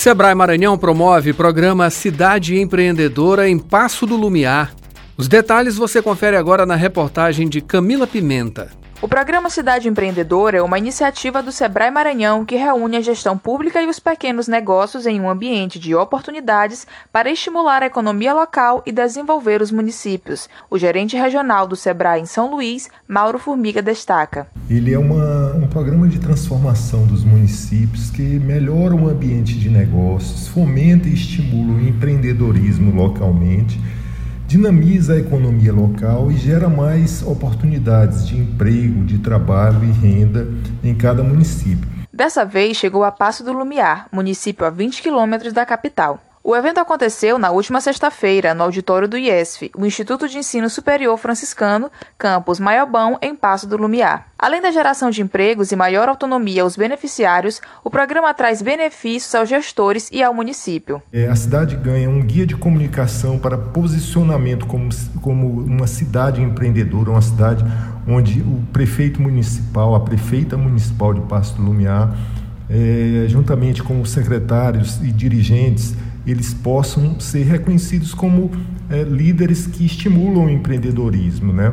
Sebrae Maranhão promove programa Cidade Empreendedora em Passo do Lumiar. Os detalhes você confere agora na reportagem de Camila Pimenta. O programa Cidade Empreendedora é uma iniciativa do Sebrae Maranhão que reúne a gestão pública e os pequenos negócios em um ambiente de oportunidades para estimular a economia local e desenvolver os municípios. O gerente regional do Sebrae em São Luís, Mauro Formiga, destaca. Ele é uma, um programa de transformação dos municípios que melhora o ambiente de negócios, fomenta e estimula o empreendedorismo localmente dinamiza a economia local e gera mais oportunidades de emprego, de trabalho e renda em cada município. Dessa vez chegou a Passo do Lumiar, município a 20 quilômetros da capital. O evento aconteceu na última sexta-feira, no auditório do IESF, o Instituto de Ensino Superior Franciscano, campus Maiobão, em Passo do Lumiar. Além da geração de empregos e maior autonomia aos beneficiários, o programa traz benefícios aos gestores e ao município. É, a cidade ganha um guia de comunicação para posicionamento como, como uma cidade empreendedora, uma cidade onde o prefeito municipal, a prefeita municipal de Passo do Lumiar, é, juntamente com os secretários e dirigentes, eles possam ser reconhecidos como é, líderes que estimulam o empreendedorismo, né?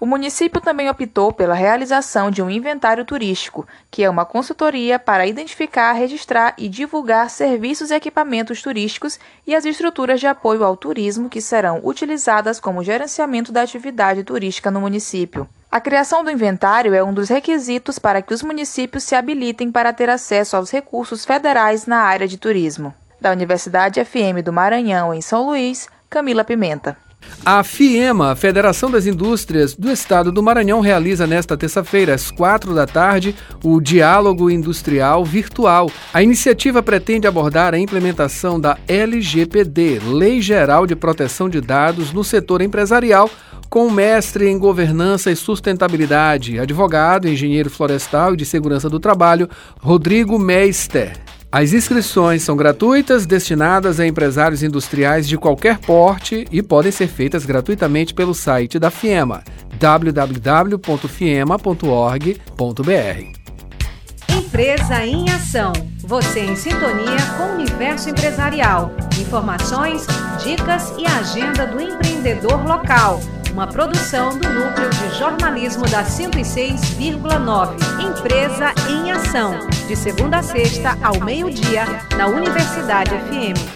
O município também optou pela realização de um inventário turístico, que é uma consultoria para identificar, registrar e divulgar serviços e equipamentos turísticos e as estruturas de apoio ao turismo que serão utilizadas como gerenciamento da atividade turística no município. A criação do inventário é um dos requisitos para que os municípios se habilitem para ter acesso aos recursos federais na área de turismo. Da Universidade FM do Maranhão, em São Luís, Camila Pimenta. A FIEMA, Federação das Indústrias do Estado do Maranhão, realiza nesta terça-feira, às quatro da tarde, o Diálogo Industrial Virtual. A iniciativa pretende abordar a implementação da LGPD, Lei Geral de Proteção de Dados, no setor empresarial, com mestre em governança e sustentabilidade, advogado, engenheiro florestal e de segurança do trabalho, Rodrigo Meister. As inscrições são gratuitas, destinadas a empresários industriais de qualquer porte e podem ser feitas gratuitamente pelo site da FIEMA, www.fiema.org.br. Empresa em Ação. Você em sintonia com o universo empresarial. Informações, dicas e agenda do empreendedor local uma produção do Núcleo de Jornalismo da 106,9. Empresa em Ação. De segunda a sexta, ao meio-dia, na Universidade FM.